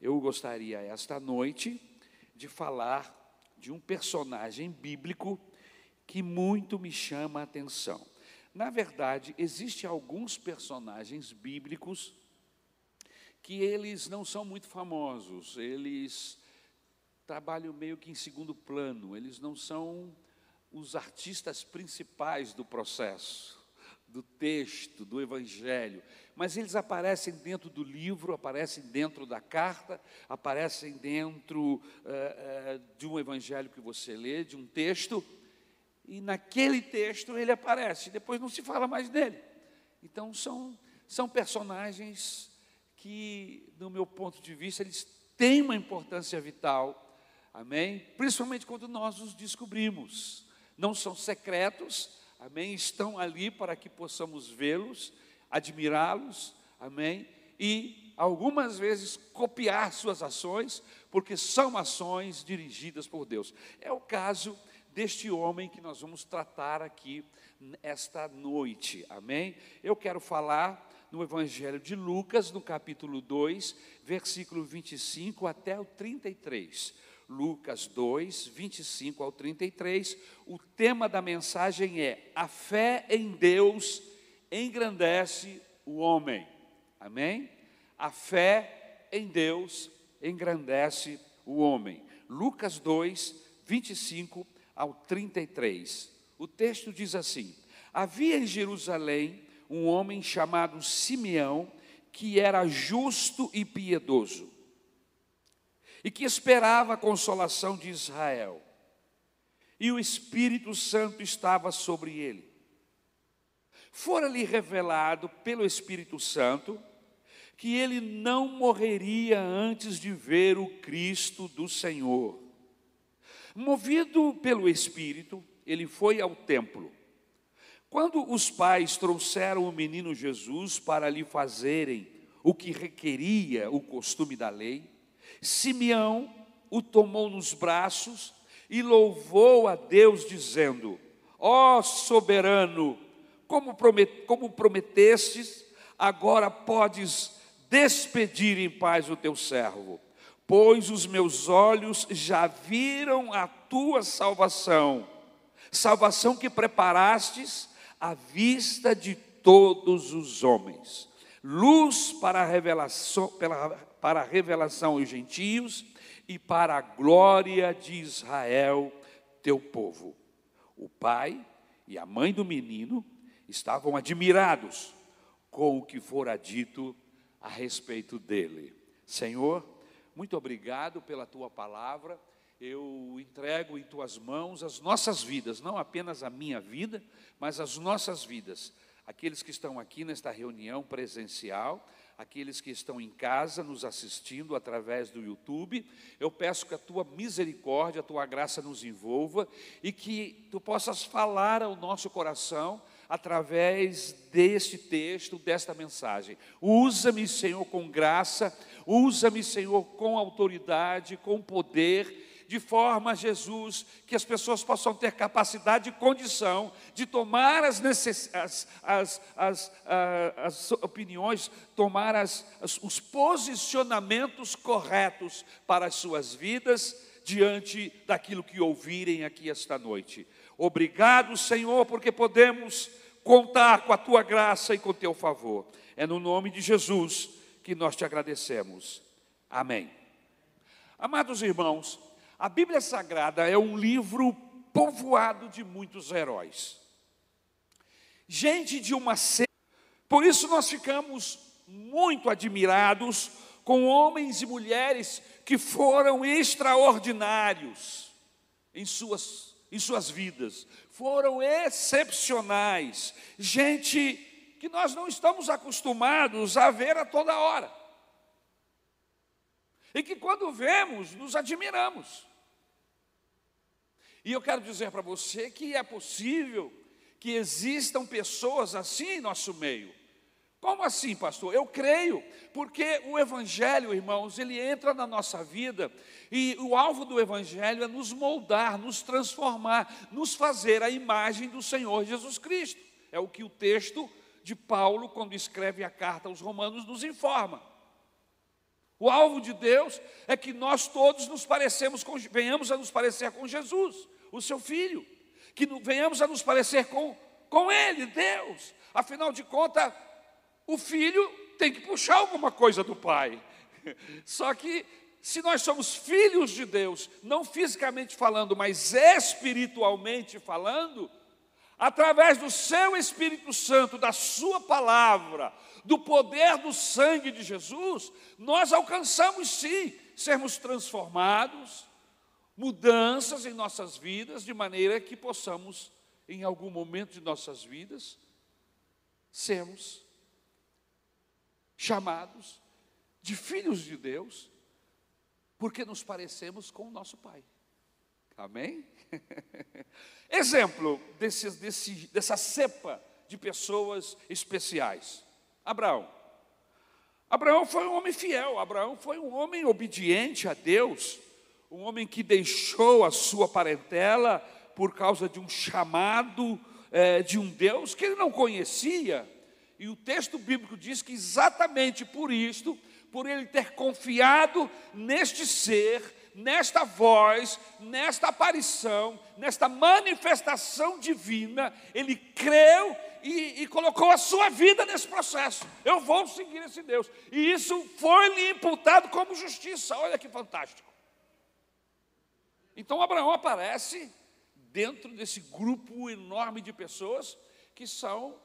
eu gostaria esta noite de falar de um personagem bíblico que muito me chama a atenção. Na verdade, existem alguns personagens bíblicos que eles não são muito famosos, eles trabalham meio que em segundo plano, eles não são os artistas principais do processo, do texto, do evangelho, mas eles aparecem dentro do livro, aparecem dentro da carta, aparecem dentro uh, uh, de um evangelho que você lê, de um texto, e naquele texto ele aparece, depois não se fala mais dele. Então são, são personagens que, do meu ponto de vista, eles têm uma importância vital, amém? Principalmente quando nós os descobrimos. Não são secretos, amém? Estão ali para que possamos vê-los, admirá-los, amém? E algumas vezes copiar suas ações, porque são ações dirigidas por Deus. É o caso deste homem que nós vamos tratar aqui esta noite, amém? Eu quero falar no Evangelho de Lucas, no capítulo 2, versículo 25 até o 33. Lucas 2, 25 ao 33. O tema da mensagem é: A fé em Deus engrandece o homem. Amém? A fé em Deus engrandece o homem. Lucas 2, 25 ao 33. O texto diz assim: Havia em Jerusalém um homem chamado Simeão, que era justo e piedoso, e que esperava a consolação de Israel. E o Espírito Santo estava sobre ele. Fora-lhe revelado pelo Espírito Santo que ele não morreria antes de ver o Cristo do Senhor. Movido pelo Espírito, ele foi ao templo quando os pais trouxeram o menino Jesus para lhe fazerem o que requeria o costume da lei, Simeão o tomou nos braços e louvou a Deus, dizendo: Ó oh, soberano, como, promet, como prometestes, agora podes despedir em paz o teu servo, pois os meus olhos já viram a tua salvação, salvação que preparastes à vista de todos os homens, luz para a revelação, para a revelação aos gentios e para a glória de Israel, teu povo. O pai e a mãe do menino estavam admirados com o que fora dito a respeito dele. Senhor, muito obrigado pela tua palavra eu entrego em tuas mãos as nossas vidas, não apenas a minha vida, mas as nossas vidas. Aqueles que estão aqui nesta reunião presencial, aqueles que estão em casa nos assistindo através do YouTube, eu peço que a tua misericórdia, a tua graça nos envolva e que tu possas falar ao nosso coração através deste texto, desta mensagem. Usa-me, Senhor, com graça, usa-me, Senhor, com autoridade, com poder de forma, Jesus, que as pessoas possam ter capacidade e condição de tomar as, necess... as, as, as, as opiniões, tomar as, os posicionamentos corretos para as suas vidas diante daquilo que ouvirem aqui esta noite. Obrigado, Senhor, porque podemos contar com a tua graça e com o teu favor. É no nome de Jesus que nós te agradecemos. Amém. Amados irmãos, a Bíblia Sagrada é um livro povoado de muitos heróis. Gente de uma Por isso nós ficamos muito admirados com homens e mulheres que foram extraordinários em suas, em suas vidas, foram excepcionais, gente que nós não estamos acostumados a ver a toda hora. E que quando vemos, nos admiramos. E eu quero dizer para você que é possível que existam pessoas assim em nosso meio. Como assim, pastor? Eu creio, porque o Evangelho, irmãos, ele entra na nossa vida e o alvo do Evangelho é nos moldar, nos transformar, nos fazer a imagem do Senhor Jesus Cristo. É o que o texto de Paulo, quando escreve a carta aos Romanos, nos informa. O alvo de Deus é que nós todos nos parecemos com, venhamos a nos parecer com Jesus, o seu filho, que venhamos a nos parecer com, com Ele, Deus. Afinal de contas, o filho tem que puxar alguma coisa do pai. Só que se nós somos filhos de Deus, não fisicamente falando, mas espiritualmente falando, através do seu Espírito Santo, da sua palavra, do poder do sangue de Jesus, nós alcançamos sim sermos transformados, mudanças em nossas vidas, de maneira que possamos, em algum momento de nossas vidas, sermos chamados de filhos de Deus, porque nos parecemos com o nosso Pai. Amém? Exemplo desse, desse, dessa cepa de pessoas especiais. Abraão. Abraão foi um homem fiel, Abraão foi um homem obediente a Deus, um homem que deixou a sua parentela por causa de um chamado é, de um Deus que ele não conhecia. E o texto bíblico diz que exatamente por isto, por ele ter confiado neste ser, nesta voz, nesta aparição, nesta manifestação divina, ele creu e, e, colocou a sua vida nesse processo. Eu vou seguir esse Deus. E isso foi lhe imputado como justiça. Olha que fantástico. Então Abraão aparece dentro desse grupo enorme de pessoas que são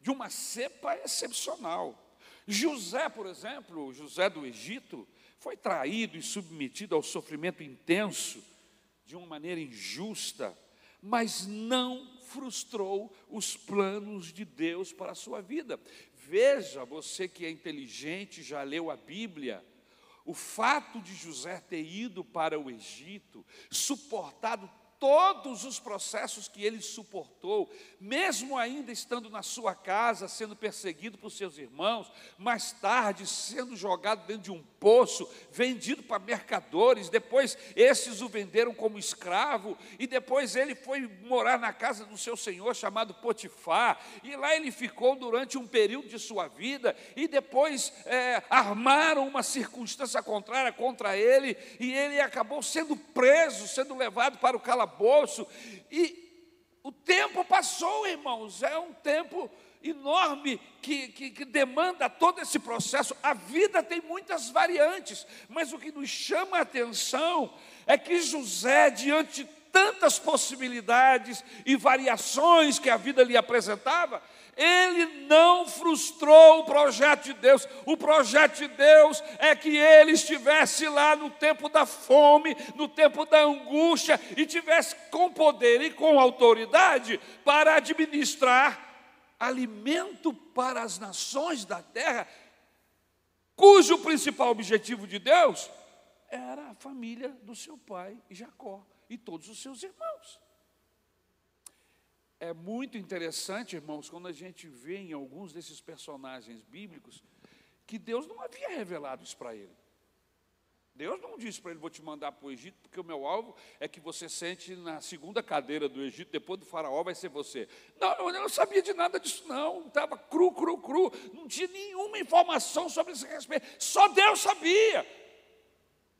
de uma cepa excepcional. José, por exemplo, José do Egito, foi traído e submetido ao sofrimento intenso de uma maneira injusta, mas não frustrou os planos de Deus para a sua vida. Veja, você que é inteligente, já leu a Bíblia, o fato de José ter ido para o Egito, suportado todos os processos que ele suportou, mesmo ainda estando na sua casa, sendo perseguido por seus irmãos, mais tarde sendo jogado dentro de um poço, vendido para mercadores, depois esses o venderam como escravo, e depois ele foi morar na casa do seu senhor chamado Potifar, e lá ele ficou durante um período de sua vida, e depois é, armaram uma circunstância contrária contra ele, e ele acabou sendo preso, sendo levado para o calabouço. E o tempo passou, irmãos, é um tempo enorme que, que, que, demanda todo esse processo. A vida tem muitas variantes, mas o que nos chama a atenção é que José, diante de tantas possibilidades e variações que a vida lhe apresentava, ele não frustrou o projeto de Deus. O projeto de Deus é que ele estivesse lá no tempo da fome, no tempo da angústia, e tivesse com poder e com autoridade para administrar alimento para as nações da terra, cujo principal objetivo de Deus era a família do seu pai Jacó e todos os seus irmãos. É muito interessante, irmãos, quando a gente vê em alguns desses personagens bíblicos que Deus não havia revelado isso para ele. Deus não disse para ele: Vou te mandar para o Egito, porque o meu alvo é que você sente na segunda cadeira do Egito, depois do Faraó vai ser você. Não, eu não sabia de nada disso, não. Estava cru, cru, cru. Não tinha nenhuma informação sobre esse respeito. Só Deus sabia.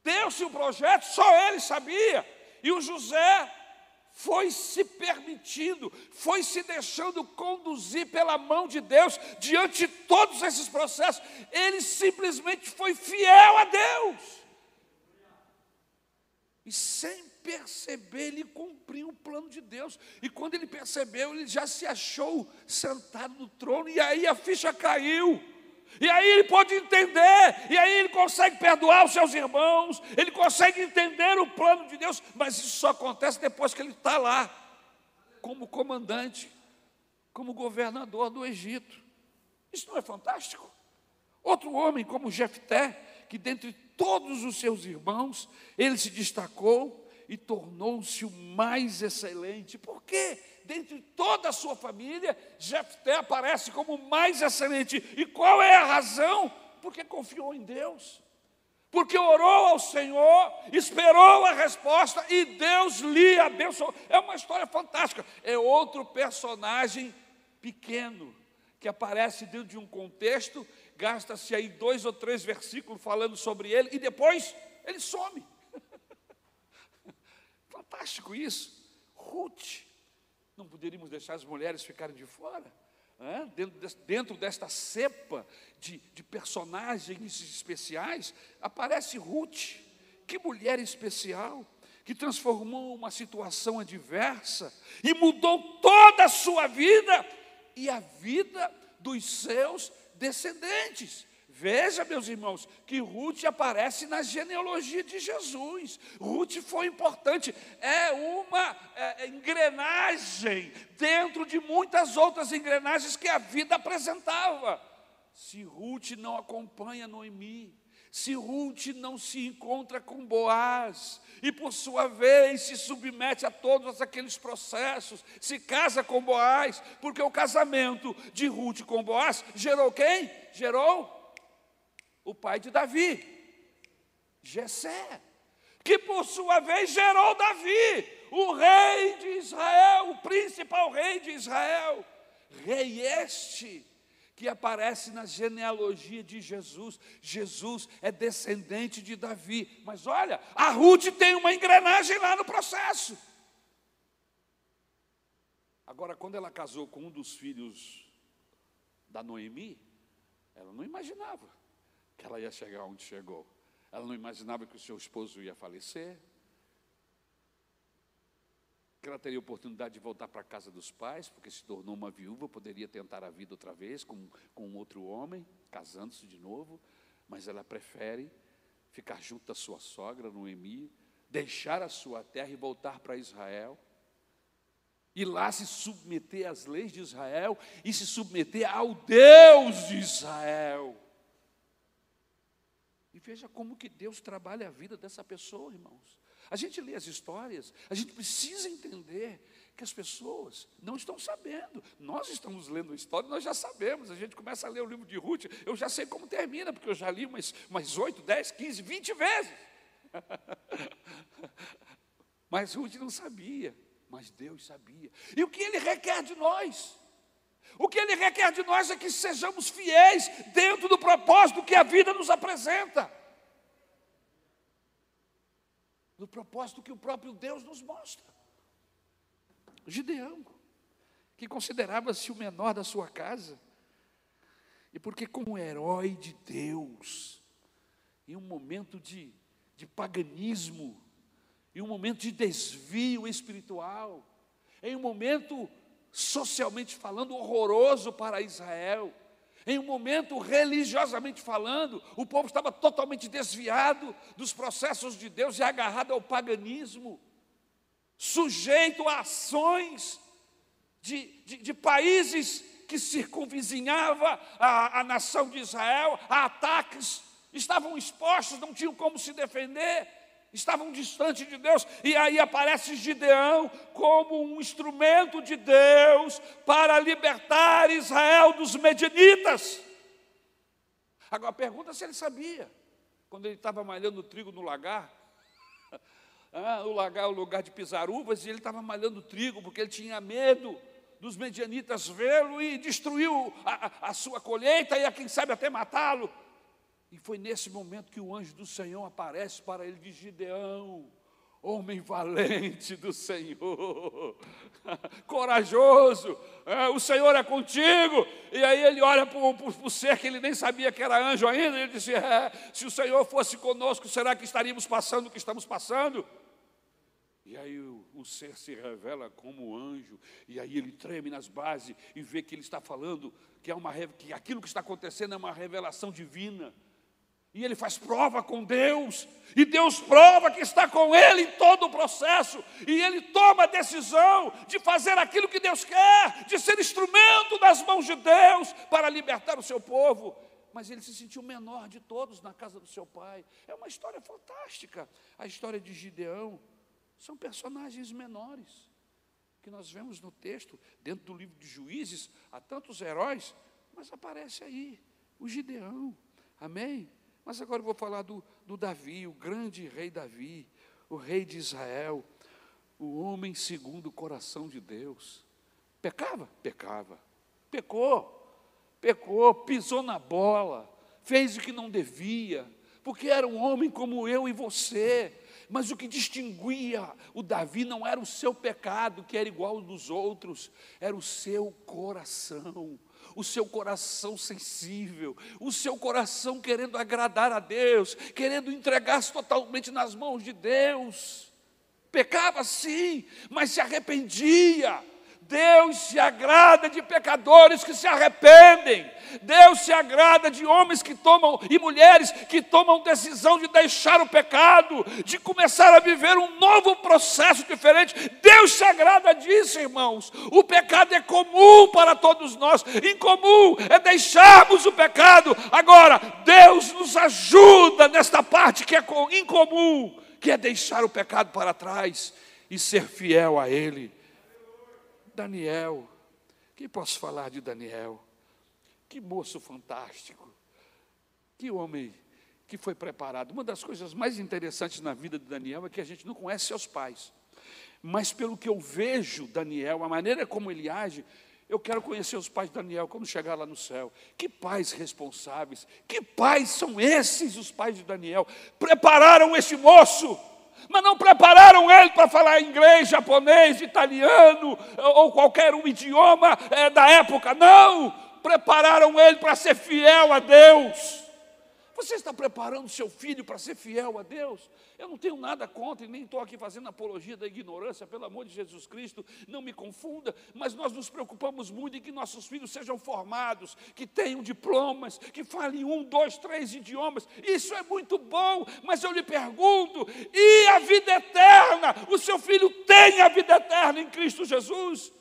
Deu-se o projeto, só ele sabia. E o José foi se permitindo, foi se deixando conduzir pela mão de Deus diante de todos esses processos. Ele simplesmente foi fiel a Deus. E sem perceber, ele cumpriu o plano de Deus. E quando ele percebeu, ele já se achou sentado no trono, e aí a ficha caiu. E aí ele pode entender, e aí ele consegue perdoar os seus irmãos, ele consegue entender o plano de Deus, mas isso só acontece depois que ele está lá, como comandante, como governador do Egito. Isso não é fantástico? Outro homem como Jefté, que dentre todos os seus irmãos, ele se destacou e tornou-se o mais excelente. Por quê? dentre toda a sua família, Jefté aparece como o mais excelente. E qual é a razão? Porque confiou em Deus. Porque orou ao Senhor, esperou a resposta e Deus lhe abençoou. É uma história fantástica. É outro personagem pequeno que aparece dentro de um contexto gasta-se aí dois ou três versículos falando sobre ele e depois ele some. Fantástico isso. Ruth, não poderíamos deixar as mulheres ficarem de fora. É? Dentro, de, dentro, desta cepa de, de personagens especiais, aparece Ruth. Que mulher especial! que transformou uma situação adversa e mudou toda a sua vida e a vida dos seus descendentes. Veja, meus irmãos, que Ruth aparece na genealogia de Jesus. Ruth foi importante, é uma é, é engrenagem dentro de muitas outras engrenagens que a vida apresentava. Se Ruth não acompanha Noemi, se Ruth não se encontra com Boaz, e por sua vez se submete a todos aqueles processos, se casa com Boaz, porque o casamento de Ruth com Boaz gerou quem? Gerou o pai de Davi, Jessé, que por sua vez gerou Davi, o rei de Israel, o principal rei de Israel, rei este que aparece na genealogia de Jesus. Jesus é descendente de Davi. Mas olha, a Ruth tem uma engrenagem lá no processo. Agora, quando ela casou com um dos filhos da Noemi, ela não imaginava que ela ia chegar onde chegou. Ela não imaginava que o seu esposo ia falecer que ela teria oportunidade de voltar para a casa dos pais, porque se tornou uma viúva, poderia tentar a vida outra vez com, com outro homem, casando-se de novo, mas ela prefere ficar junto da sua sogra, Noemi, deixar a sua terra e voltar para Israel, e lá se submeter às leis de Israel e se submeter ao Deus de Israel. E veja como que Deus trabalha a vida dessa pessoa, irmãos. A gente lê as histórias, a gente precisa entender que as pessoas não estão sabendo. Nós estamos lendo a história, nós já sabemos. A gente começa a ler o livro de Ruth, eu já sei como termina, porque eu já li umas, umas 8, 10, 15, 20 vezes. mas Ruth não sabia, mas Deus sabia. E o que Ele requer de nós? O que Ele requer de nós é que sejamos fiéis dentro do propósito que a vida nos apresenta do propósito que o próprio Deus nos mostra. Gideão, que considerava-se o menor da sua casa, e porque, como herói de Deus, em um momento de, de paganismo, em um momento de desvio espiritual, em um momento, socialmente falando, horroroso para Israel, em um momento, religiosamente falando, o povo estava totalmente desviado dos processos de Deus e agarrado ao paganismo, sujeito a ações de, de, de países que circunvizinhava a, a nação de Israel, a ataques, estavam expostos, não tinham como se defender estavam distantes de Deus, e aí aparece Gideão como um instrumento de Deus para libertar Israel dos medianitas. Agora pergunta se ele sabia, quando ele estava malhando trigo no lagar, ah, o lagar é o lugar de pisar uvas, e ele estava malhando trigo porque ele tinha medo dos medianitas vê-lo e destruiu a, a sua colheita e a quem sabe até matá-lo. E foi nesse momento que o anjo do Senhor aparece para ele de Gideão, homem valente do Senhor, corajoso, é, o Senhor é contigo. E aí ele olha para o ser que ele nem sabia que era anjo ainda, e ele disse: é, Se o Senhor fosse conosco, será que estaríamos passando o que estamos passando? E aí o, o, ser se revela como anjo, e aí ele treme nas bases e vê que ele está falando que, é uma, que aquilo que está acontecendo é uma revelação divina e ele faz prova com Deus, e Deus prova que está com ele em todo o processo, e ele toma a decisão de fazer aquilo que Deus quer, de ser instrumento das mãos de Deus para libertar o seu povo. Mas ele se sentiu menor de todos na casa do seu pai. É uma história fantástica. A história de Gideão são personagens menores que nós vemos no texto, dentro do livro de Juízes, há tantos heróis, mas aparece aí o Gideão. Amém? Mas agora eu vou falar do, do Davi, o grande rei Davi, o rei de Israel, o homem segundo o coração de Deus. Pecava? Pecava. Pecou. pecou, pisou na bola, fez o que não devia, porque era um homem como eu e você. Mas o que distinguia o Davi não era o seu pecado, que era igual ao dos outros, era o seu coração o seu coração sensível, o seu coração querendo agradar a Deus, querendo entregar-se totalmente nas mãos de Deus. Pecava sim, mas se arrependia Deus se agrada de pecadores que se arrependem. Deus se agrada de homens que tomam e mulheres que tomam decisão de deixar o pecado, de começar a viver um novo processo diferente. Deus se agrada disso, irmãos. O pecado é comum para todos nós. Incomum é deixarmos o pecado. Agora, Deus nos ajuda nesta parte que é incomum, que é deixar o pecado para trás e ser fiel a ele. Daniel. Que posso falar de Daniel? Que moço fantástico. Que homem que foi preparado. Uma das coisas mais interessantes na vida de Daniel é que a gente não conhece seus pais. Mas pelo que eu vejo Daniel, a maneira como ele age, eu quero conhecer os pais de Daniel quando chegar lá no céu. Que pais responsáveis, que pais são esses os pais de Daniel? Prepararam este moço mas não prepararam ele para falar inglês, japonês, italiano ou qualquer um idioma é, da época. Não! Prepararam ele para ser fiel a Deus. Você está preparando seu filho para ser fiel a Deus? Eu não tenho nada contra e nem estou aqui fazendo apologia da ignorância, pelo amor de Jesus Cristo, não me confunda, mas nós nos preocupamos muito em que nossos filhos sejam formados, que tenham diplomas, que falem um, dois, três idiomas. Isso é muito bom, mas eu lhe pergunto: e a vida eterna? O seu filho tem a vida eterna em Cristo Jesus?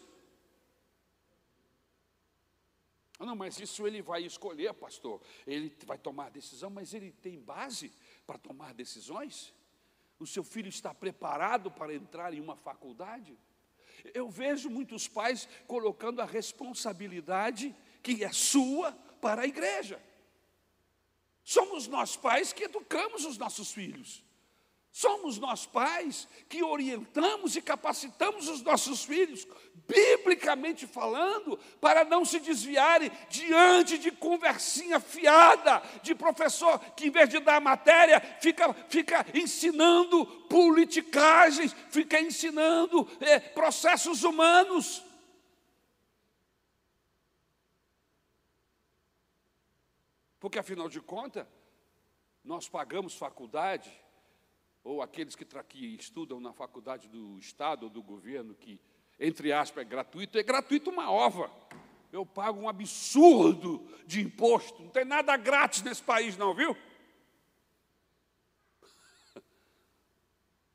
Ah, não, mas isso ele vai escolher, pastor. Ele vai tomar decisão, mas ele tem base para tomar decisões? O seu filho está preparado para entrar em uma faculdade? Eu vejo muitos pais colocando a responsabilidade que é sua para a igreja. Somos nós pais que educamos os nossos filhos. Somos nós pais que orientamos e capacitamos os nossos filhos, biblicamente falando, para não se desviarem diante de conversinha fiada de professor que, em vez de dar matéria, fica, fica ensinando politicagens, fica ensinando é, processos humanos. Porque, afinal de contas, nós pagamos faculdade ou aqueles que, que estudam na faculdade do Estado ou do governo, que, entre aspas, é gratuito, é gratuito uma ova. Eu pago um absurdo de imposto. Não tem nada grátis nesse país, não, viu?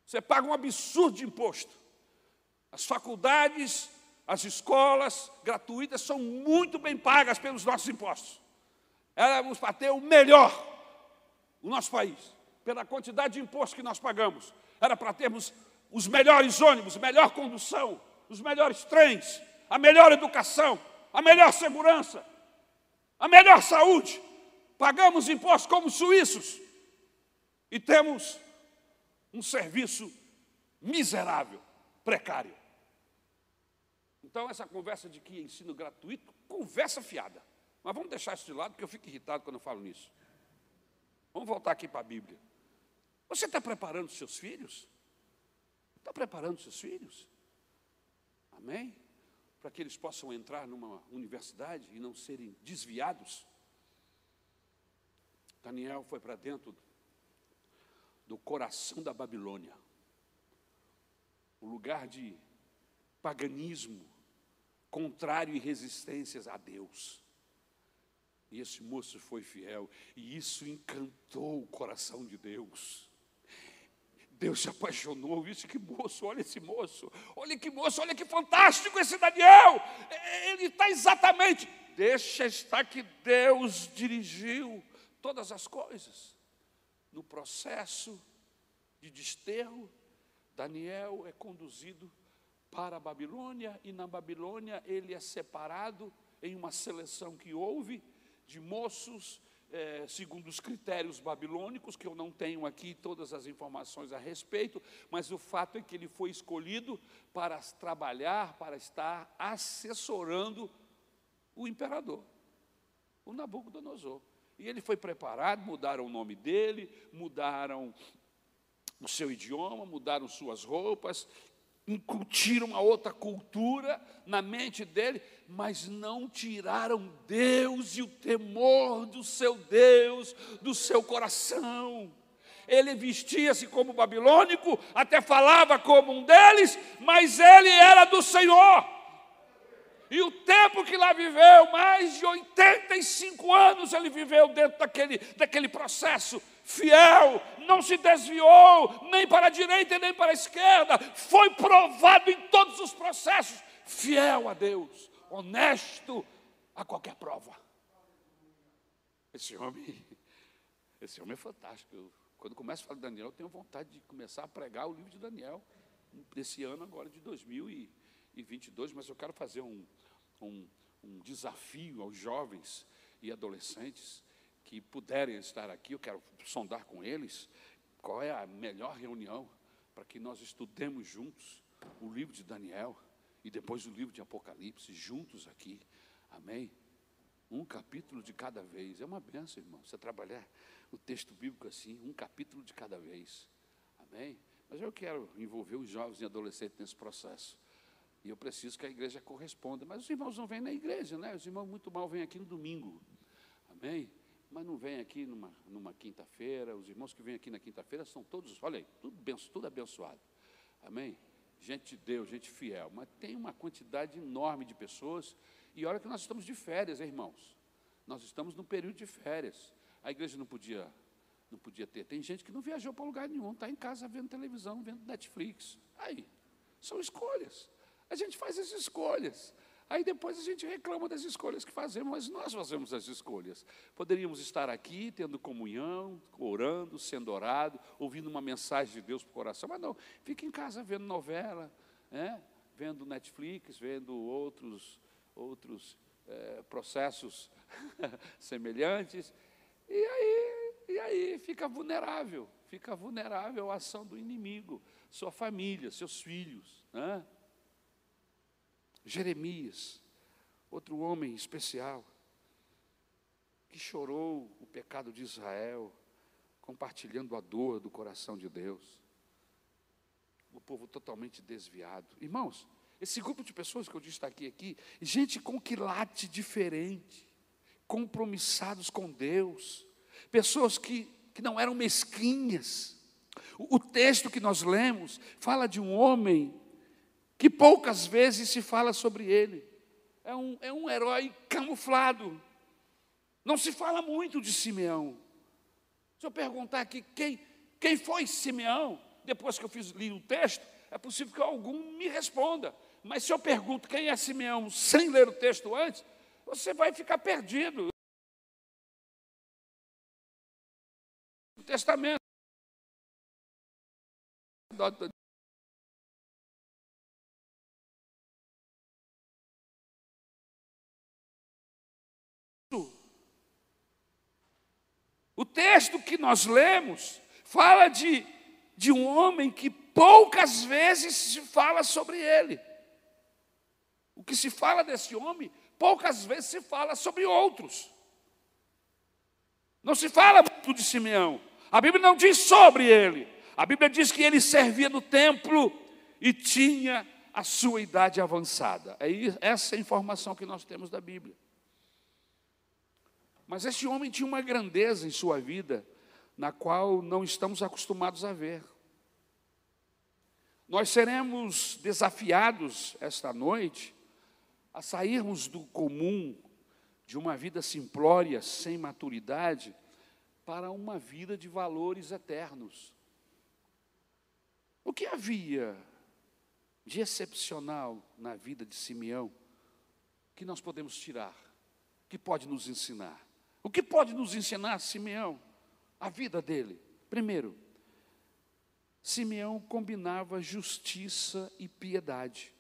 Você paga um absurdo de imposto. As faculdades, as escolas gratuitas são muito bem pagas pelos nossos impostos. Éramos para ter o melhor no nosso país pela quantidade de imposto que nós pagamos. Era para termos os melhores ônibus, melhor condução, os melhores trens, a melhor educação, a melhor segurança, a melhor saúde. Pagamos impostos como suíços e temos um serviço miserável, precário. Então, essa conversa de que ensino gratuito, conversa fiada. Mas vamos deixar isso de lado, porque eu fico irritado quando eu falo nisso. Vamos voltar aqui para a Bíblia. Você está preparando seus filhos? Está preparando seus filhos? Amém? Para que eles possam entrar numa universidade e não serem desviados. Daniel foi para dentro do coração da Babilônia, o lugar de paganismo, contrário e resistências a Deus. E esse moço foi fiel, e isso encantou o coração de Deus. Deus se apaixonou, isso que moço, olha esse moço, olha que moço, olha que fantástico esse Daniel, ele está exatamente, deixa estar que Deus dirigiu todas as coisas. No processo de desterro, Daniel é conduzido para a Babilônia, e na Babilônia ele é separado em uma seleção que houve de moços é, segundo os critérios babilônicos, que eu não tenho aqui todas as informações a respeito, mas o fato é que ele foi escolhido para trabalhar, para estar assessorando o imperador. o Nabucodonosor. E ele foi preparado, mudaram o nome dele, mudaram o seu idioma, mudaram suas roupas, incutiram uma outra cultura na mente dele, mas não tiraram Deus e o temor do seu Deus do seu coração. Ele vestia-se como babilônico, até falava como um deles, mas ele era do Senhor. E o tempo que lá viveu, mais de 85 anos ele viveu dentro daquele, daquele processo, fiel, não se desviou nem para a direita nem para a esquerda, foi provado em todos os processos, fiel a Deus, honesto a qualquer prova. Esse homem, esse homem é fantástico. Quando começo a falar de Daniel, eu tenho vontade de começar a pregar o livro de Daniel, desse ano agora de 2022, mas eu quero fazer um, um, um desafio aos jovens e adolescentes que puderem estar aqui, eu quero sondar com eles qual é a melhor reunião para que nós estudemos juntos o livro de Daniel e depois o livro de Apocalipse, juntos aqui. Amém? Um capítulo de cada vez. É uma benção, irmão, você trabalhar o texto bíblico assim, um capítulo de cada vez. Amém? Mas eu quero envolver os jovens e adolescentes nesse processo. E eu preciso que a igreja corresponda. Mas os irmãos não vêm na igreja, né? Os irmãos muito mal vêm aqui no domingo. Amém? Mas não vêm aqui numa, numa quinta-feira. Os irmãos que vêm aqui na quinta-feira são todos, olha aí, tudo, tudo abençoado. Amém? Gente de Deus, gente fiel. Mas tem uma quantidade enorme de pessoas. E olha que nós estamos de férias, hein, irmãos. Nós estamos num período de férias. A igreja não podia, não podia ter. Tem gente que não viajou para lugar nenhum, está em casa vendo televisão, vendo Netflix. Aí, são escolhas. A gente faz as escolhas. Aí depois a gente reclama das escolhas que fazemos, mas nós fazemos as escolhas. Poderíamos estar aqui tendo comunhão, orando, sendo orado, ouvindo uma mensagem de Deus para o coração, mas não, fica em casa vendo novela, né? vendo Netflix, vendo outros, outros é, processos semelhantes, e aí, e aí fica vulnerável, fica vulnerável à ação do inimigo, sua família, seus filhos. Né? Jeremias, outro homem especial, que chorou o pecado de Israel, compartilhando a dor do coração de Deus. O povo totalmente desviado. Irmãos, esse grupo de pessoas que eu destaquei aqui, gente com quilate diferente, compromissados com Deus, pessoas que, que não eram mesquinhas. O, o texto que nós lemos fala de um homem que poucas vezes se fala sobre ele. É um, é um herói camuflado. Não se fala muito de Simeão. Se eu perguntar aqui quem, quem foi Simeão, depois que eu fiz, li o texto, é possível que algum me responda. Mas se eu pergunto quem é Simeão sem ler o texto antes, você vai ficar perdido. O testamento. Texto que nós lemos fala de, de um homem que poucas vezes se fala sobre ele. O que se fala desse homem, poucas vezes se fala sobre outros. Não se fala muito de Simeão. A Bíblia não diz sobre ele. A Bíblia diz que ele servia no templo e tinha a sua idade avançada. É essa é a informação que nós temos da Bíblia. Mas esse homem tinha uma grandeza em sua vida, na qual não estamos acostumados a ver. Nós seremos desafiados esta noite a sairmos do comum, de uma vida simplória, sem maturidade, para uma vida de valores eternos. O que havia de excepcional na vida de Simeão que nós podemos tirar, que pode nos ensinar? O que pode nos ensinar Simeão? A vida dele. Primeiro, Simeão combinava justiça e piedade.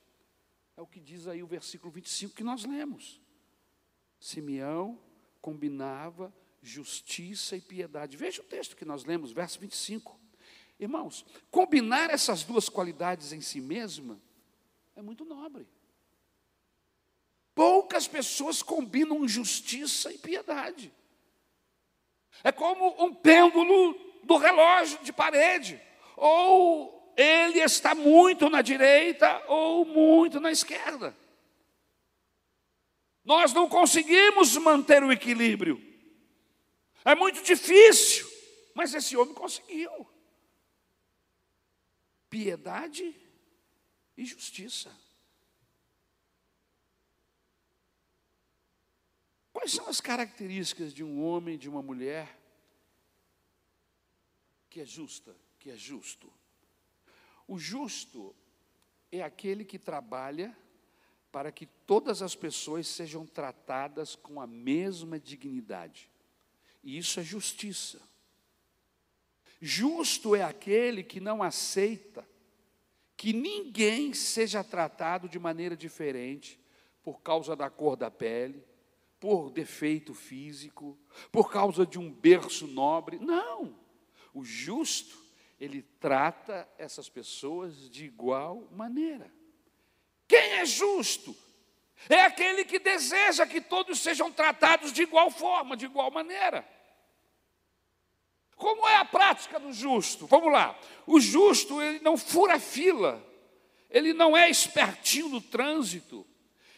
É o que diz aí o versículo 25 que nós lemos. Simeão combinava justiça e piedade. Veja o texto que nós lemos, verso 25. Irmãos, combinar essas duas qualidades em si mesma é muito nobre. Poucas as pessoas combinam justiça e piedade. É como um pêndulo do relógio de parede. Ou ele está muito na direita ou muito na esquerda. Nós não conseguimos manter o equilíbrio. É muito difícil, mas esse homem conseguiu. Piedade e justiça. Quais são as características de um homem, de uma mulher que é justa, que é justo? O justo é aquele que trabalha para que todas as pessoas sejam tratadas com a mesma dignidade. E isso é justiça. Justo é aquele que não aceita que ninguém seja tratado de maneira diferente por causa da cor da pele, por defeito físico, por causa de um berço nobre. Não. O justo, ele trata essas pessoas de igual maneira. Quem é justo? É aquele que deseja que todos sejam tratados de igual forma, de igual maneira. Como é a prática do justo? Vamos lá. O justo, ele não fura fila, ele não é espertinho no trânsito,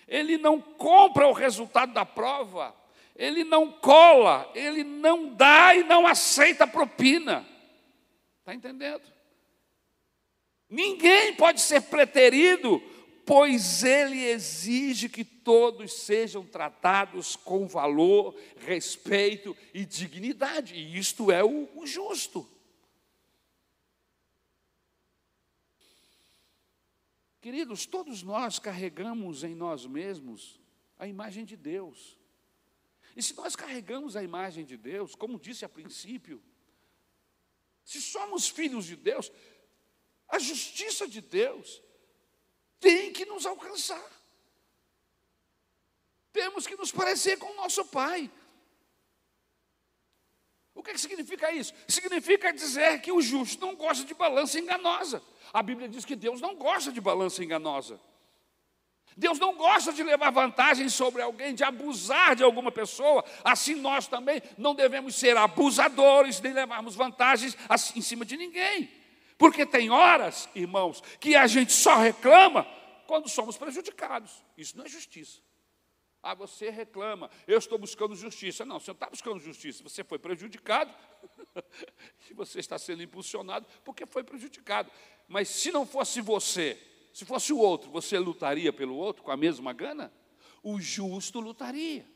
ele não compra o resultado da prova, ele não cola, ele não dá e não aceita propina. Está entendendo? Ninguém pode ser preterido pois ele exige que todos sejam tratados com valor, respeito e dignidade, e isto é o, o justo. Queridos, todos nós carregamos em nós mesmos a imagem de Deus. E se nós carregamos a imagem de Deus, como disse a princípio, se somos filhos de Deus, a justiça de Deus tem que nos alcançar. Temos que nos parecer com o nosso Pai. O que, é que significa isso? Significa dizer que o justo não gosta de balança enganosa. A Bíblia diz que Deus não gosta de balança enganosa. Deus não gosta de levar vantagem sobre alguém, de abusar de alguma pessoa. Assim nós também não devemos ser abusadores, nem levarmos vantagens assim, em cima de ninguém. Porque tem horas, irmãos, que a gente só reclama quando somos prejudicados. Isso não é justiça. Ah, você reclama, eu estou buscando justiça. Não, você não está buscando justiça, você foi prejudicado e você está sendo impulsionado porque foi prejudicado. Mas se não fosse você, se fosse o outro, você lutaria pelo outro com a mesma gana? O justo lutaria.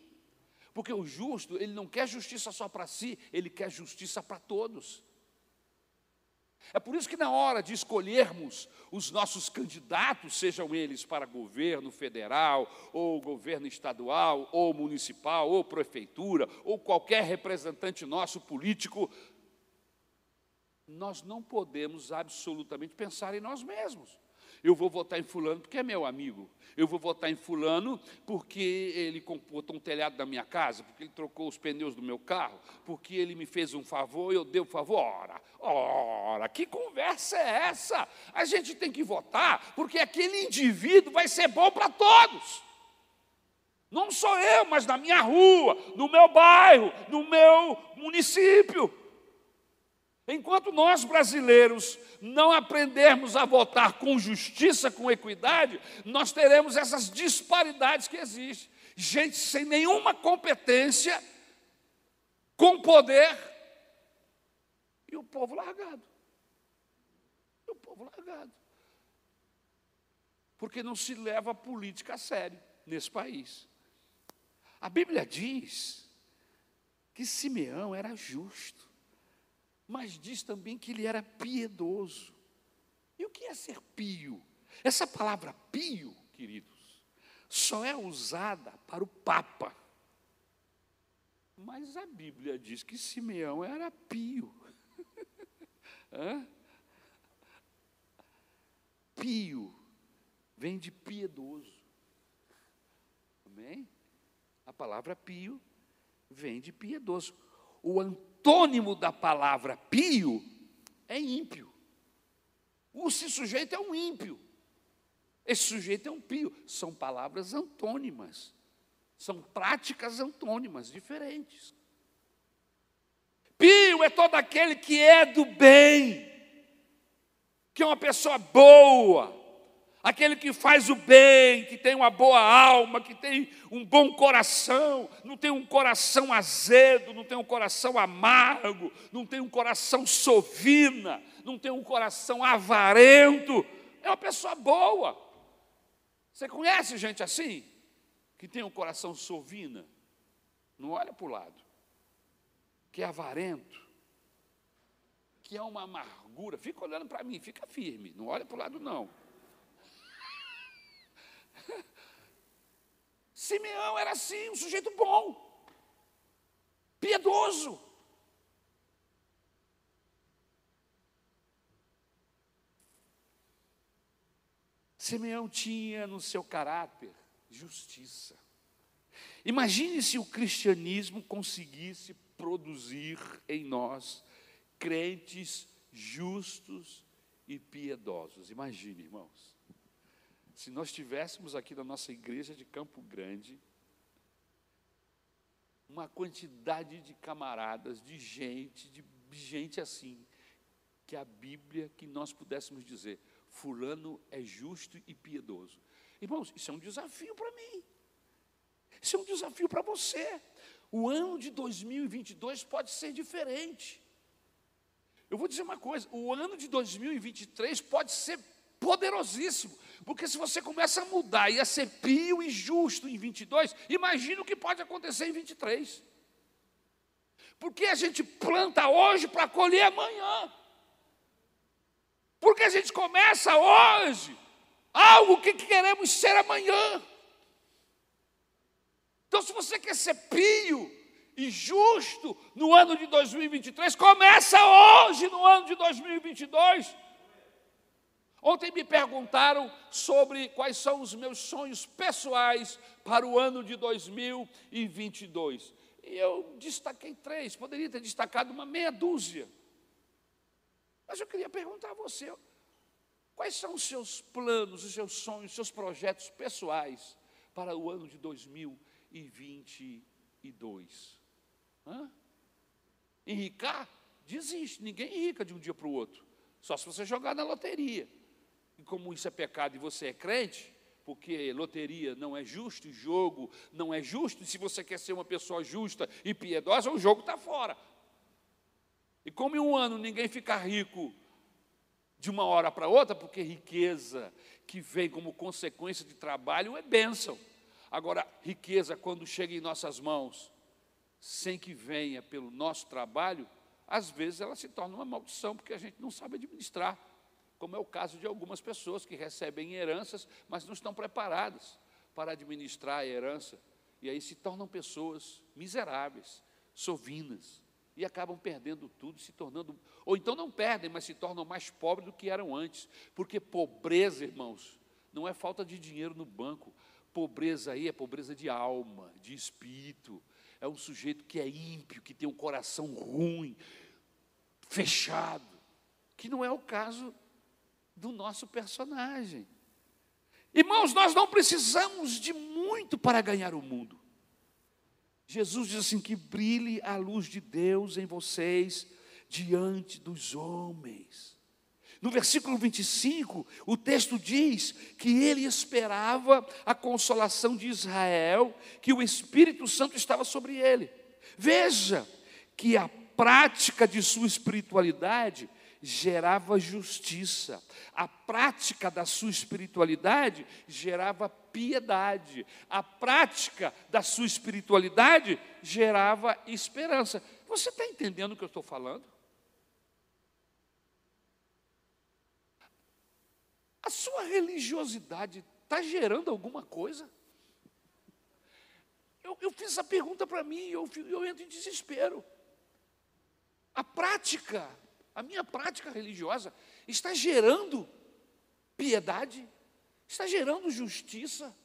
Porque o justo, ele não quer justiça só para si, ele quer justiça para todos. É por isso que, na hora de escolhermos os nossos candidatos, sejam eles para governo federal, ou governo estadual, ou municipal, ou prefeitura, ou qualquer representante nosso político, nós não podemos absolutamente pensar em nós mesmos. Eu vou votar em Fulano porque é meu amigo. Eu vou votar em Fulano porque ele botou um telhado da minha casa, porque ele trocou os pneus do meu carro, porque ele me fez um favor e eu dei o um favor. Ora, ora, que conversa é essa? A gente tem que votar porque aquele indivíduo vai ser bom para todos. Não sou eu, mas na minha rua, no meu bairro, no meu município. Enquanto nós brasileiros não aprendermos a votar com justiça, com equidade, nós teremos essas disparidades que existem. Gente sem nenhuma competência, com poder, e o povo largado. E o povo largado. Porque não se leva a política a sério nesse país. A Bíblia diz que Simeão era justo mas diz também que ele era piedoso. E o que é ser pio? Essa palavra pio, queridos, só é usada para o Papa. Mas a Bíblia diz que Simeão era pio. pio vem de piedoso. Amém? A palavra pio vem de piedoso. O antônimo da palavra pio é ímpio. O se sujeito é um ímpio. Esse sujeito é um pio. São palavras antônimas. São práticas antônimas, diferentes. Pio é todo aquele que é do bem, que é uma pessoa boa, aquele que faz o bem, que tem uma boa alma, que tem um bom coração, não tem um coração azedo, não tem um coração amargo, não tem um coração sovina, não tem um coração avarento, é uma pessoa boa. Você conhece gente assim? Que tem um coração sovina? Não olha para o lado. Que é avarento. Que é uma amargura. Fica olhando para mim, fica firme. Não olha para o lado, não. Simeão era assim, um sujeito bom, piedoso. Simeão tinha no seu caráter justiça. Imagine se o cristianismo conseguisse produzir em nós crentes justos e piedosos. Imagine, irmãos. Se nós tivéssemos aqui na nossa igreja de Campo Grande uma quantidade de camaradas, de gente, de gente assim, que a Bíblia, que nós pudéssemos dizer, Fulano é justo e piedoso. Irmãos, isso é um desafio para mim. Isso é um desafio para você. O ano de 2022 pode ser diferente. Eu vou dizer uma coisa: o ano de 2023 pode ser poderosíssimo, porque se você começa a mudar e a ser pio e justo em 22, imagina o que pode acontecer em 23. Porque a gente planta hoje para colher amanhã. Porque a gente começa hoje algo que queremos ser amanhã. Então, se você quer ser pio e justo no ano de 2023, começa hoje no ano de 2022. Ontem me perguntaram sobre quais são os meus sonhos pessoais para o ano de 2022. E eu destaquei três, poderia ter destacado uma meia dúzia. Mas eu queria perguntar a você: quais são os seus planos, os seus sonhos, os seus projetos pessoais para o ano de 2022? Hã? Enricar? Desiste, ninguém enrica de um dia para o outro, só se você jogar na loteria. E como isso é pecado e você é crente, porque loteria não é justo, jogo não é justo, e se você quer ser uma pessoa justa e piedosa, o jogo está fora. E como em um ano ninguém fica rico de uma hora para outra, porque riqueza que vem como consequência de trabalho é bênção. Agora, riqueza, quando chega em nossas mãos, sem que venha pelo nosso trabalho, às vezes ela se torna uma maldição, porque a gente não sabe administrar, como é o caso de algumas pessoas que recebem heranças, mas não estão preparadas para administrar a herança, e aí se tornam pessoas miseráveis, sovinas e acabam perdendo tudo, se tornando, ou então não perdem, mas se tornam mais pobres do que eram antes, porque pobreza, irmãos, não é falta de dinheiro no banco, pobreza aí é pobreza de alma, de espírito, é um sujeito que é ímpio, que tem um coração ruim, fechado, que não é o caso do nosso personagem. Irmãos, nós não precisamos de muito para ganhar o mundo. Jesus diz assim: que brilhe a luz de Deus em vocês diante dos homens. No versículo 25, o texto diz que ele esperava a consolação de Israel, que o Espírito Santo estava sobre ele. Veja que a prática de sua espiritualidade gerava justiça. A prática da sua espiritualidade gerava piedade. A prática da sua espiritualidade gerava esperança. Você está entendendo o que eu estou falando? A sua religiosidade está gerando alguma coisa? Eu, eu fiz essa pergunta para mim eu, eu entro em desespero. A prática a minha prática religiosa está gerando piedade? Está gerando justiça?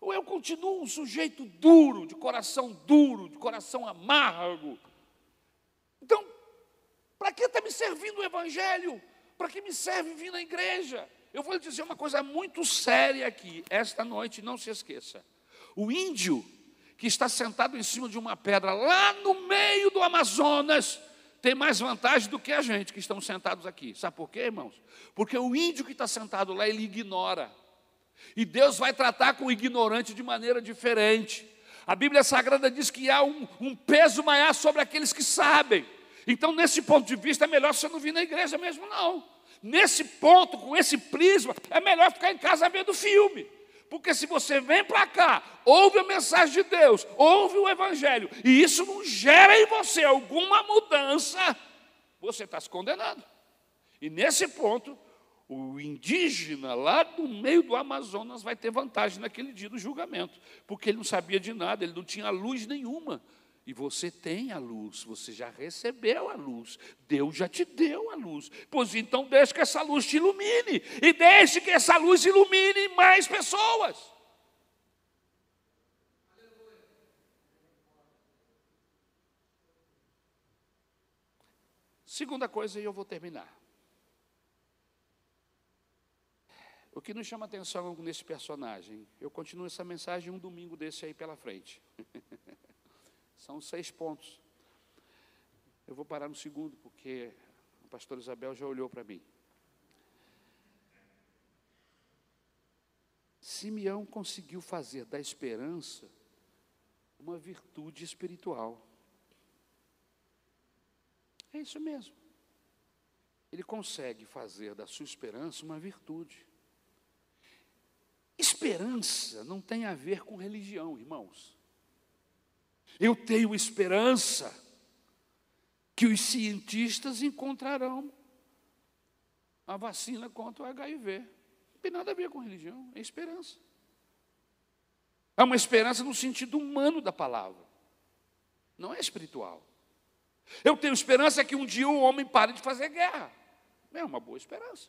Ou eu continuo um sujeito duro, de coração duro, de coração amargo? Então, para que está me servindo o Evangelho? Para que me serve vir na igreja? Eu vou lhe dizer uma coisa muito séria aqui, esta noite, não se esqueça. O índio que está sentado em cima de uma pedra lá no meio do Amazonas tem mais vantagem do que a gente que estamos sentados aqui. Sabe por quê, irmãos? Porque o índio que está sentado lá, ele ignora. E Deus vai tratar com o ignorante de maneira diferente. A Bíblia Sagrada diz que há um, um peso maior sobre aqueles que sabem. Então, nesse ponto de vista, é melhor você não vir na igreja mesmo, não. Nesse ponto, com esse prisma, é melhor ficar em casa vendo filme. Porque se você vem para cá, ouve a mensagem de Deus, ouve o Evangelho, e isso não gera em você alguma mudança, você está se condenando. E nesse ponto, o indígena lá no meio do Amazonas vai ter vantagem naquele dia do julgamento, porque ele não sabia de nada, ele não tinha luz nenhuma. E você tem a luz, você já recebeu a luz, Deus já te deu a luz. Pois então deixe que essa luz te ilumine, e deixe que essa luz ilumine mais pessoas. Segunda coisa, e eu vou terminar. O que nos chama atenção nesse personagem? Eu continuo essa mensagem um domingo desse aí pela frente. São seis pontos. Eu vou parar no segundo, porque a pastora Isabel já olhou para mim. Simeão conseguiu fazer da esperança uma virtude espiritual. É isso mesmo. Ele consegue fazer da sua esperança uma virtude. Esperança não tem a ver com religião, irmãos. Eu tenho esperança que os cientistas encontrarão a vacina contra o HIV. Não tem nada a ver com religião, é esperança. É uma esperança no sentido humano da palavra, não é espiritual. Eu tenho esperança que um dia o homem pare de fazer guerra. É uma boa esperança.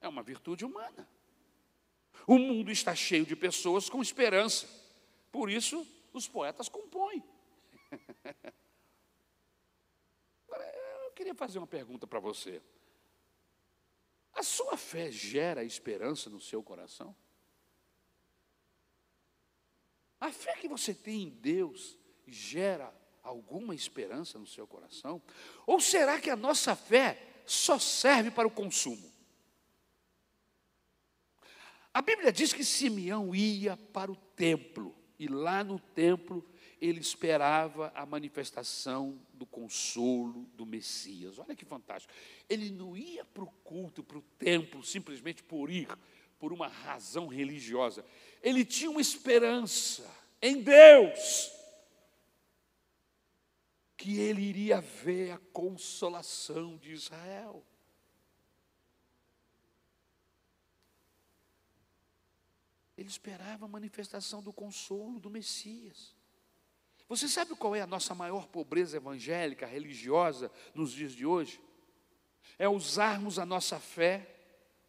É uma virtude humana. O mundo está cheio de pessoas com esperança. Por isso, os poetas compõem. Eu queria fazer uma pergunta para você. A sua fé gera esperança no seu coração? A fé que você tem em Deus gera alguma esperança no seu coração? Ou será que a nossa fé só serve para o consumo? A Bíblia diz que Simeão ia para o templo, e lá no templo ele esperava a manifestação do consolo do Messias. Olha que fantástico. Ele não ia para o culto, para o templo, simplesmente por ir, por uma razão religiosa. Ele tinha uma esperança em Deus, que ele iria ver a consolação de Israel. Ele esperava a manifestação do consolo do Messias. Você sabe qual é a nossa maior pobreza evangélica, religiosa, nos dias de hoje? É usarmos a nossa fé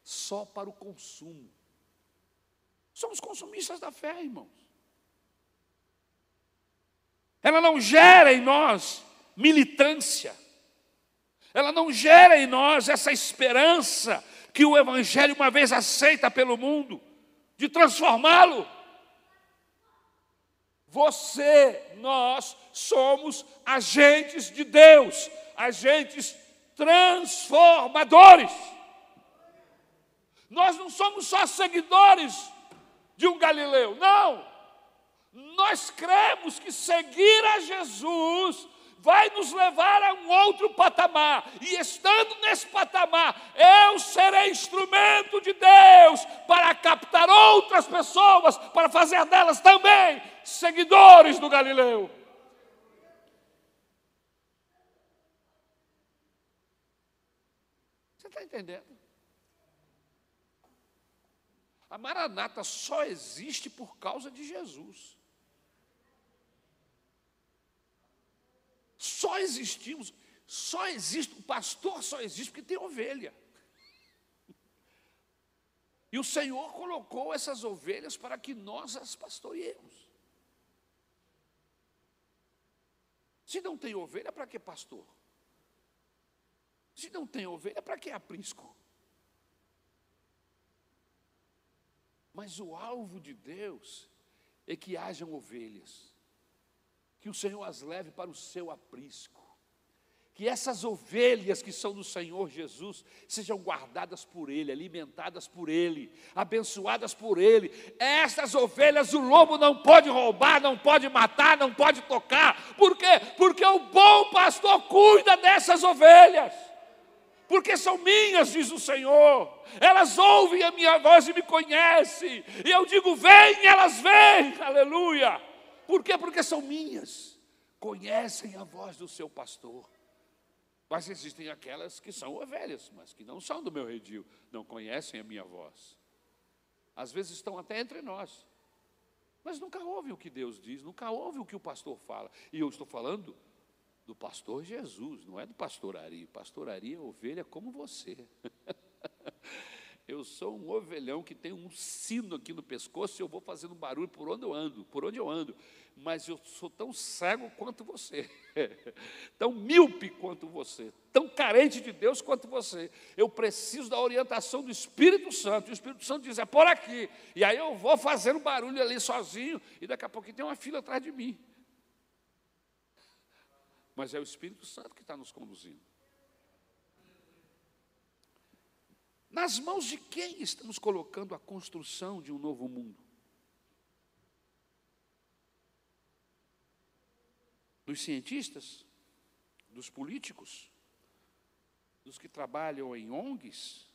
só para o consumo. Somos consumistas da fé, irmãos. Ela não gera em nós militância. Ela não gera em nós essa esperança que o Evangelho, uma vez aceita pelo mundo, de transformá-lo. Você, nós somos agentes de Deus, agentes transformadores. Nós não somos só seguidores de um Galileu, não. Nós cremos que seguir a Jesus vai nos levar a um outro patamar. E estando nesse patamar, eu serei instrumento de Deus para captar outras pessoas, para fazer delas também seguidores do Galileu. Você está entendendo? A Maranata só existe por causa de Jesus. Só existimos, só existe, o pastor só existe porque tem ovelha. E o Senhor colocou essas ovelhas para que nós as pastoreemos. Se não tem ovelha, para que pastor? Se não tem ovelha, para que aprisco? Mas o alvo de Deus é que hajam ovelhas, que o Senhor as leve para o seu aprisco, que essas ovelhas que são do Senhor Jesus sejam guardadas por Ele, alimentadas por Ele, abençoadas por Ele. Essas ovelhas o lobo não pode roubar, não pode matar, não pode tocar. Por quê? Porque o bom pastor cuida dessas ovelhas porque são minhas, diz o Senhor. Elas ouvem a minha voz e me conhecem. E eu digo: vem, elas vêm, aleluia. Por quê? Porque são minhas. Conhecem a voz do seu pastor. Mas existem aquelas que são ovelhas, mas que não são do meu redil, não conhecem a minha voz. Às vezes estão até entre nós, mas nunca ouvem o que Deus diz, nunca ouvem o que o pastor fala. E eu estou falando do pastor Jesus, não é do pastor Ari. Pastor Ari é ovelha como você. eu sou um ovelhão que tem um sino aqui no pescoço e eu vou fazendo barulho por onde eu ando, por onde eu ando. Mas eu sou tão cego quanto você, tão míope quanto você, tão carente de Deus quanto você. Eu preciso da orientação do Espírito Santo. E o Espírito Santo diz: é por aqui. E aí eu vou fazendo barulho ali sozinho, e daqui a pouco tem uma fila atrás de mim mas é o Espírito Santo que está nos conduzindo. Nas mãos de quem estamos colocando a construção de um novo mundo? Dos cientistas? Dos políticos? Dos que trabalham em ONGs?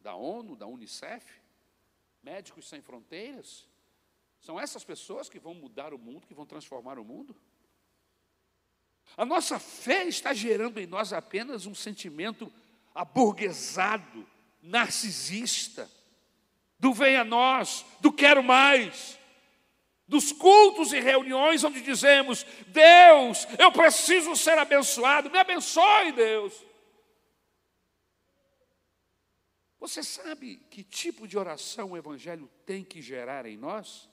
Da ONU, da Unicef? Médicos Sem Fronteiras? São essas pessoas que vão mudar o mundo, que vão transformar o mundo? A nossa fé está gerando em nós apenas um sentimento aburguesado, narcisista, do vem a nós, do quero mais, dos cultos e reuniões onde dizemos: Deus, eu preciso ser abençoado, me abençoe, Deus. Você sabe que tipo de oração o Evangelho tem que gerar em nós?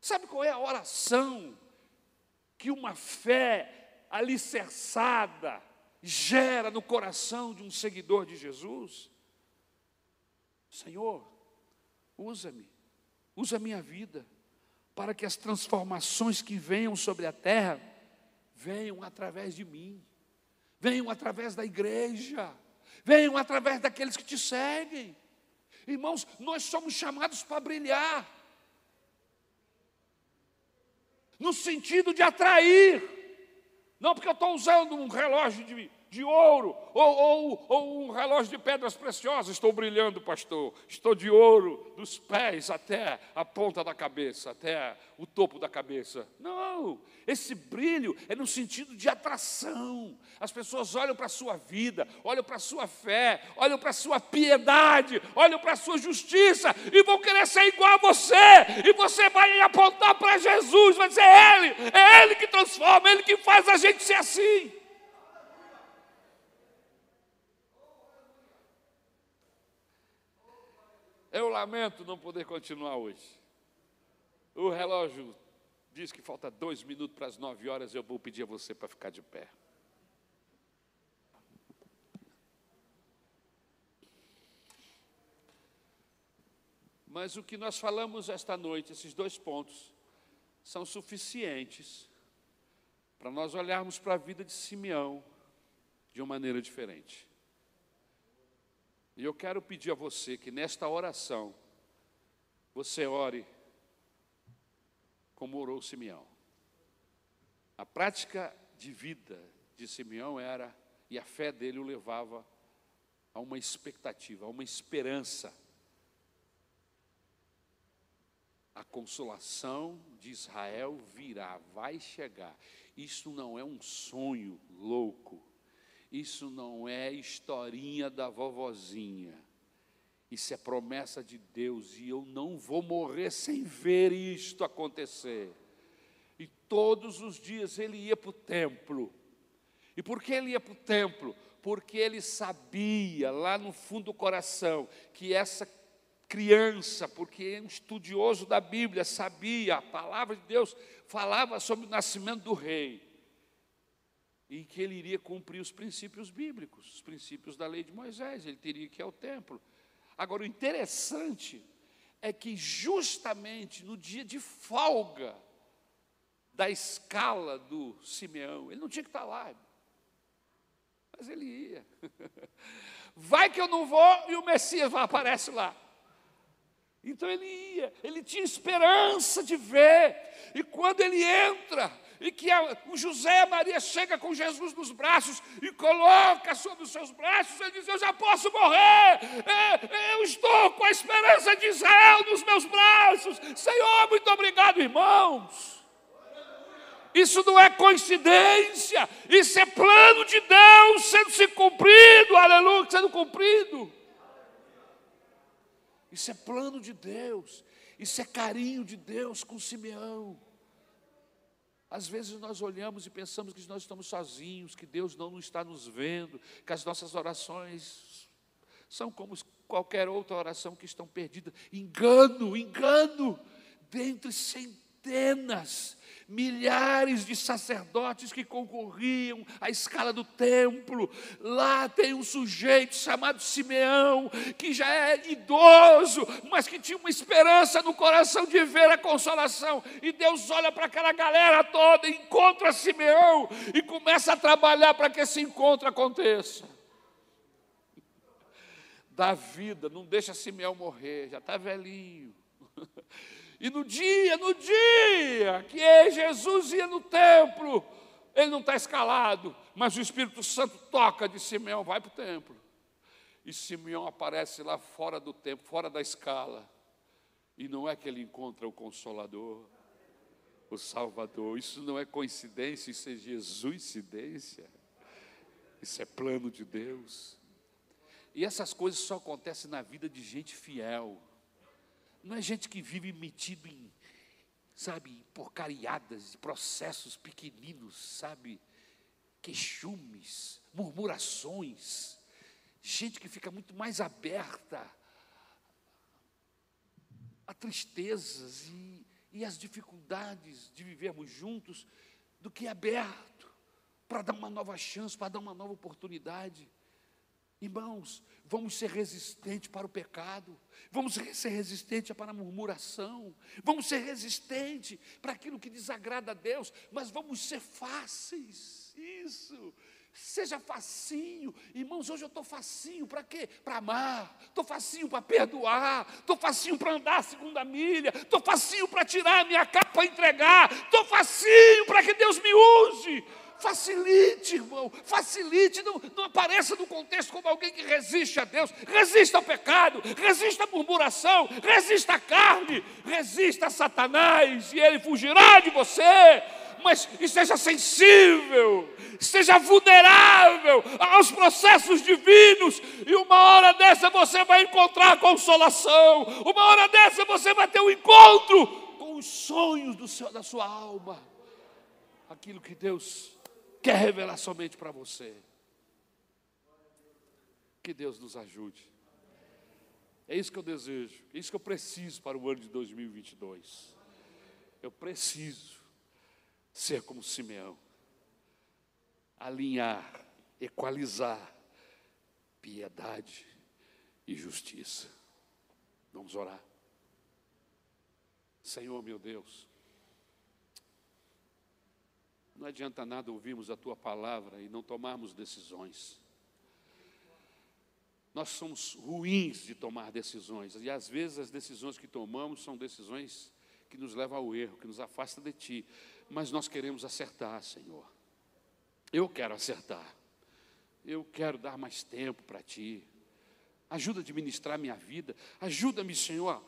Sabe qual é a oração que uma fé alicerçada gera no coração de um seguidor de Jesus? Senhor, usa-me, usa a minha vida, para que as transformações que venham sobre a terra venham através de mim, venham através da igreja, venham através daqueles que te seguem. Irmãos, nós somos chamados para brilhar no sentido de atrair. Não porque eu estou usando um relógio de, de ouro ou, ou, ou, um relógio de pedras preciosas. Estou brilhando, pastor. Estou de ouro dos pés até a ponta da cabeça, até o topo da cabeça. Não, esse brilho é no sentido de atração. As pessoas olham para a sua vida, olham para a sua fé, olham para a sua piedade, olham para a sua justiça e vão querer ser igual a você. E você vai apontar para Jesus, vai dizer: é Ele, é Ele que transforma, é Ele que faz a gente ser assim. Eu lamento não poder continuar hoje. O relógio diz que falta dois minutos para as nove horas. Eu vou pedir a você para ficar de pé. Mas o que nós falamos esta noite, esses dois pontos, são suficientes para nós olharmos para a vida de Simeão de uma maneira diferente. E eu quero pedir a você que nesta oração, você ore como orou Simeão. A prática de vida de Simeão era, e a fé dele o levava a uma expectativa, a uma esperança. A consolação de Israel virá, vai chegar. Isso não é um sonho louco isso não é historinha da vovozinha. Isso é promessa de Deus e eu não vou morrer sem ver isto acontecer. E todos os dias ele ia para o templo. E por que ele ia para o templo? Porque ele sabia lá no fundo do coração que essa criança, porque é um estudioso da Bíblia, sabia, a palavra de Deus falava sobre o nascimento do rei e que ele iria cumprir os princípios bíblicos, os princípios da lei de Moisés, ele teria que ir ao templo. Agora, o interessante é que justamente no dia de folga da escala do Simeão, ele não tinha que estar lá, mas ele ia. Vai que eu não vou e o Messias aparece lá. Então ele ia, ele tinha esperança de ver. E quando ele entra, e que a, o José Maria chega com Jesus nos braços e coloca sobre os seus braços, ele diz: Eu já posso morrer, é, eu estou com a esperança de Israel nos meus braços. Senhor, muito obrigado, irmãos. Isso não é coincidência, isso é plano de Deus sendo se cumprido, aleluia, sendo cumprido. Isso é plano de Deus, isso é carinho de Deus com Simeão. Às vezes nós olhamos e pensamos que nós estamos sozinhos, que Deus não está nos vendo, que as nossas orações são como qualquer outra oração que estão perdidas. Engano, engano, dentre centenas milhares de sacerdotes que concorriam à escala do templo. Lá tem um sujeito chamado Simeão, que já é idoso, mas que tinha uma esperança no coração de ver a consolação. E Deus olha para aquela galera toda, encontra Simeão e começa a trabalhar para que esse encontro aconteça. Dá vida, não deixa Simeão morrer, já está velhinho. E no dia, no dia que Jesus ia no templo, ele não está escalado, mas o Espírito Santo toca de Simeão, vai para o templo. E Simeão aparece lá fora do templo, fora da escala. E não é que ele encontra o Consolador, o Salvador. Isso não é coincidência, isso é Jesuscidência. Isso é plano de Deus. E essas coisas só acontecem na vida de gente fiel. Não é gente que vive metido em, sabe, porcariadas, processos pequeninos, sabe, queixumes, murmurações. Gente que fica muito mais aberta a tristezas e, e as dificuldades de vivermos juntos do que aberto para dar uma nova chance, para dar uma nova oportunidade. Irmãos, vamos ser resistentes para o pecado, vamos ser resistentes para a murmuração, vamos ser resistentes para aquilo que desagrada a Deus, mas vamos ser fáceis, isso. Seja facinho, irmãos. Hoje eu estou facinho para quê? Para amar, estou facinho para perdoar, estou facinho para andar a segunda milha, estou facinho para tirar a minha capa e entregar, estou facinho para que Deus me use. Facilite, irmão, facilite, não, não apareça no contexto como alguém que resiste a Deus, resista ao pecado, resista à murmuração, resista à carne, resista a Satanás e ele fugirá de você. Mas esteja sensível, esteja vulnerável aos processos divinos, e uma hora dessa você vai encontrar consolação, uma hora dessa você vai ter um encontro com os sonhos seu, da sua alma, aquilo que Deus quer revelar somente para você. Que Deus nos ajude. É isso que eu desejo, é isso que eu preciso para o ano de 2022. Eu preciso ser como Simeão, alinhar, equalizar piedade e justiça. Vamos orar. Senhor meu Deus, não adianta nada ouvirmos a tua palavra e não tomarmos decisões. Nós somos ruins de tomar decisões, e às vezes as decisões que tomamos são decisões que nos levam ao erro, que nos afastam de ti, mas nós queremos acertar, Senhor. Eu quero acertar, eu quero dar mais tempo para ti. Ajuda a administrar minha vida, ajuda-me, Senhor,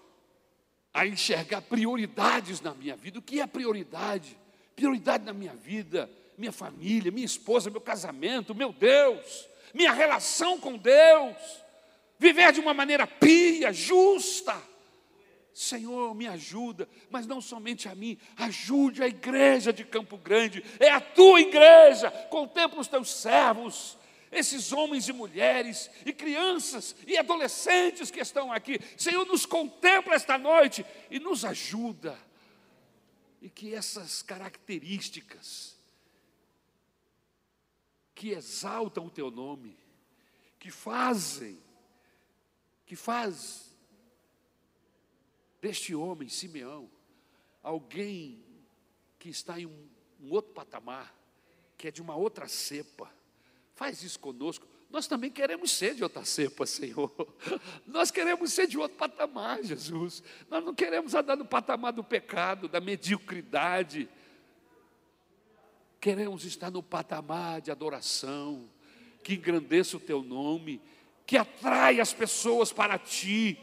a enxergar prioridades na minha vida. O que é prioridade? Prioridade na minha vida, minha família, minha esposa, meu casamento, meu Deus, minha relação com Deus, viver de uma maneira pia, justa. Senhor, me ajuda, mas não somente a mim, ajude a igreja de Campo Grande, é a tua igreja, contempla os teus servos, esses homens e mulheres, e crianças e adolescentes que estão aqui. Senhor, nos contempla esta noite e nos ajuda e que essas características que exaltam o teu nome, que fazem que faz deste homem, Simeão, alguém que está em um, um outro patamar, que é de uma outra cepa. Faz isso conosco. Nós também queremos ser de outra cepa, Senhor. Nós queremos ser de outro patamar, Jesus. Nós não queremos andar no patamar do pecado, da mediocridade. Queremos estar no patamar de adoração, que engrandeça o teu nome, que atrai as pessoas para ti,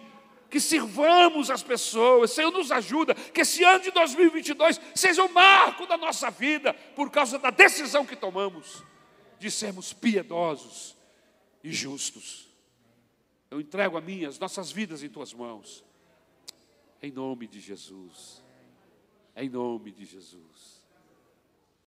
que sirvamos as pessoas. Senhor, nos ajuda, que esse ano de 2022 seja o marco da nossa vida, por causa da decisão que tomamos de sermos piedosos e justos. Eu entrego a minha, as nossas vidas em tuas mãos. Em nome de Jesus. Em nome de Jesus.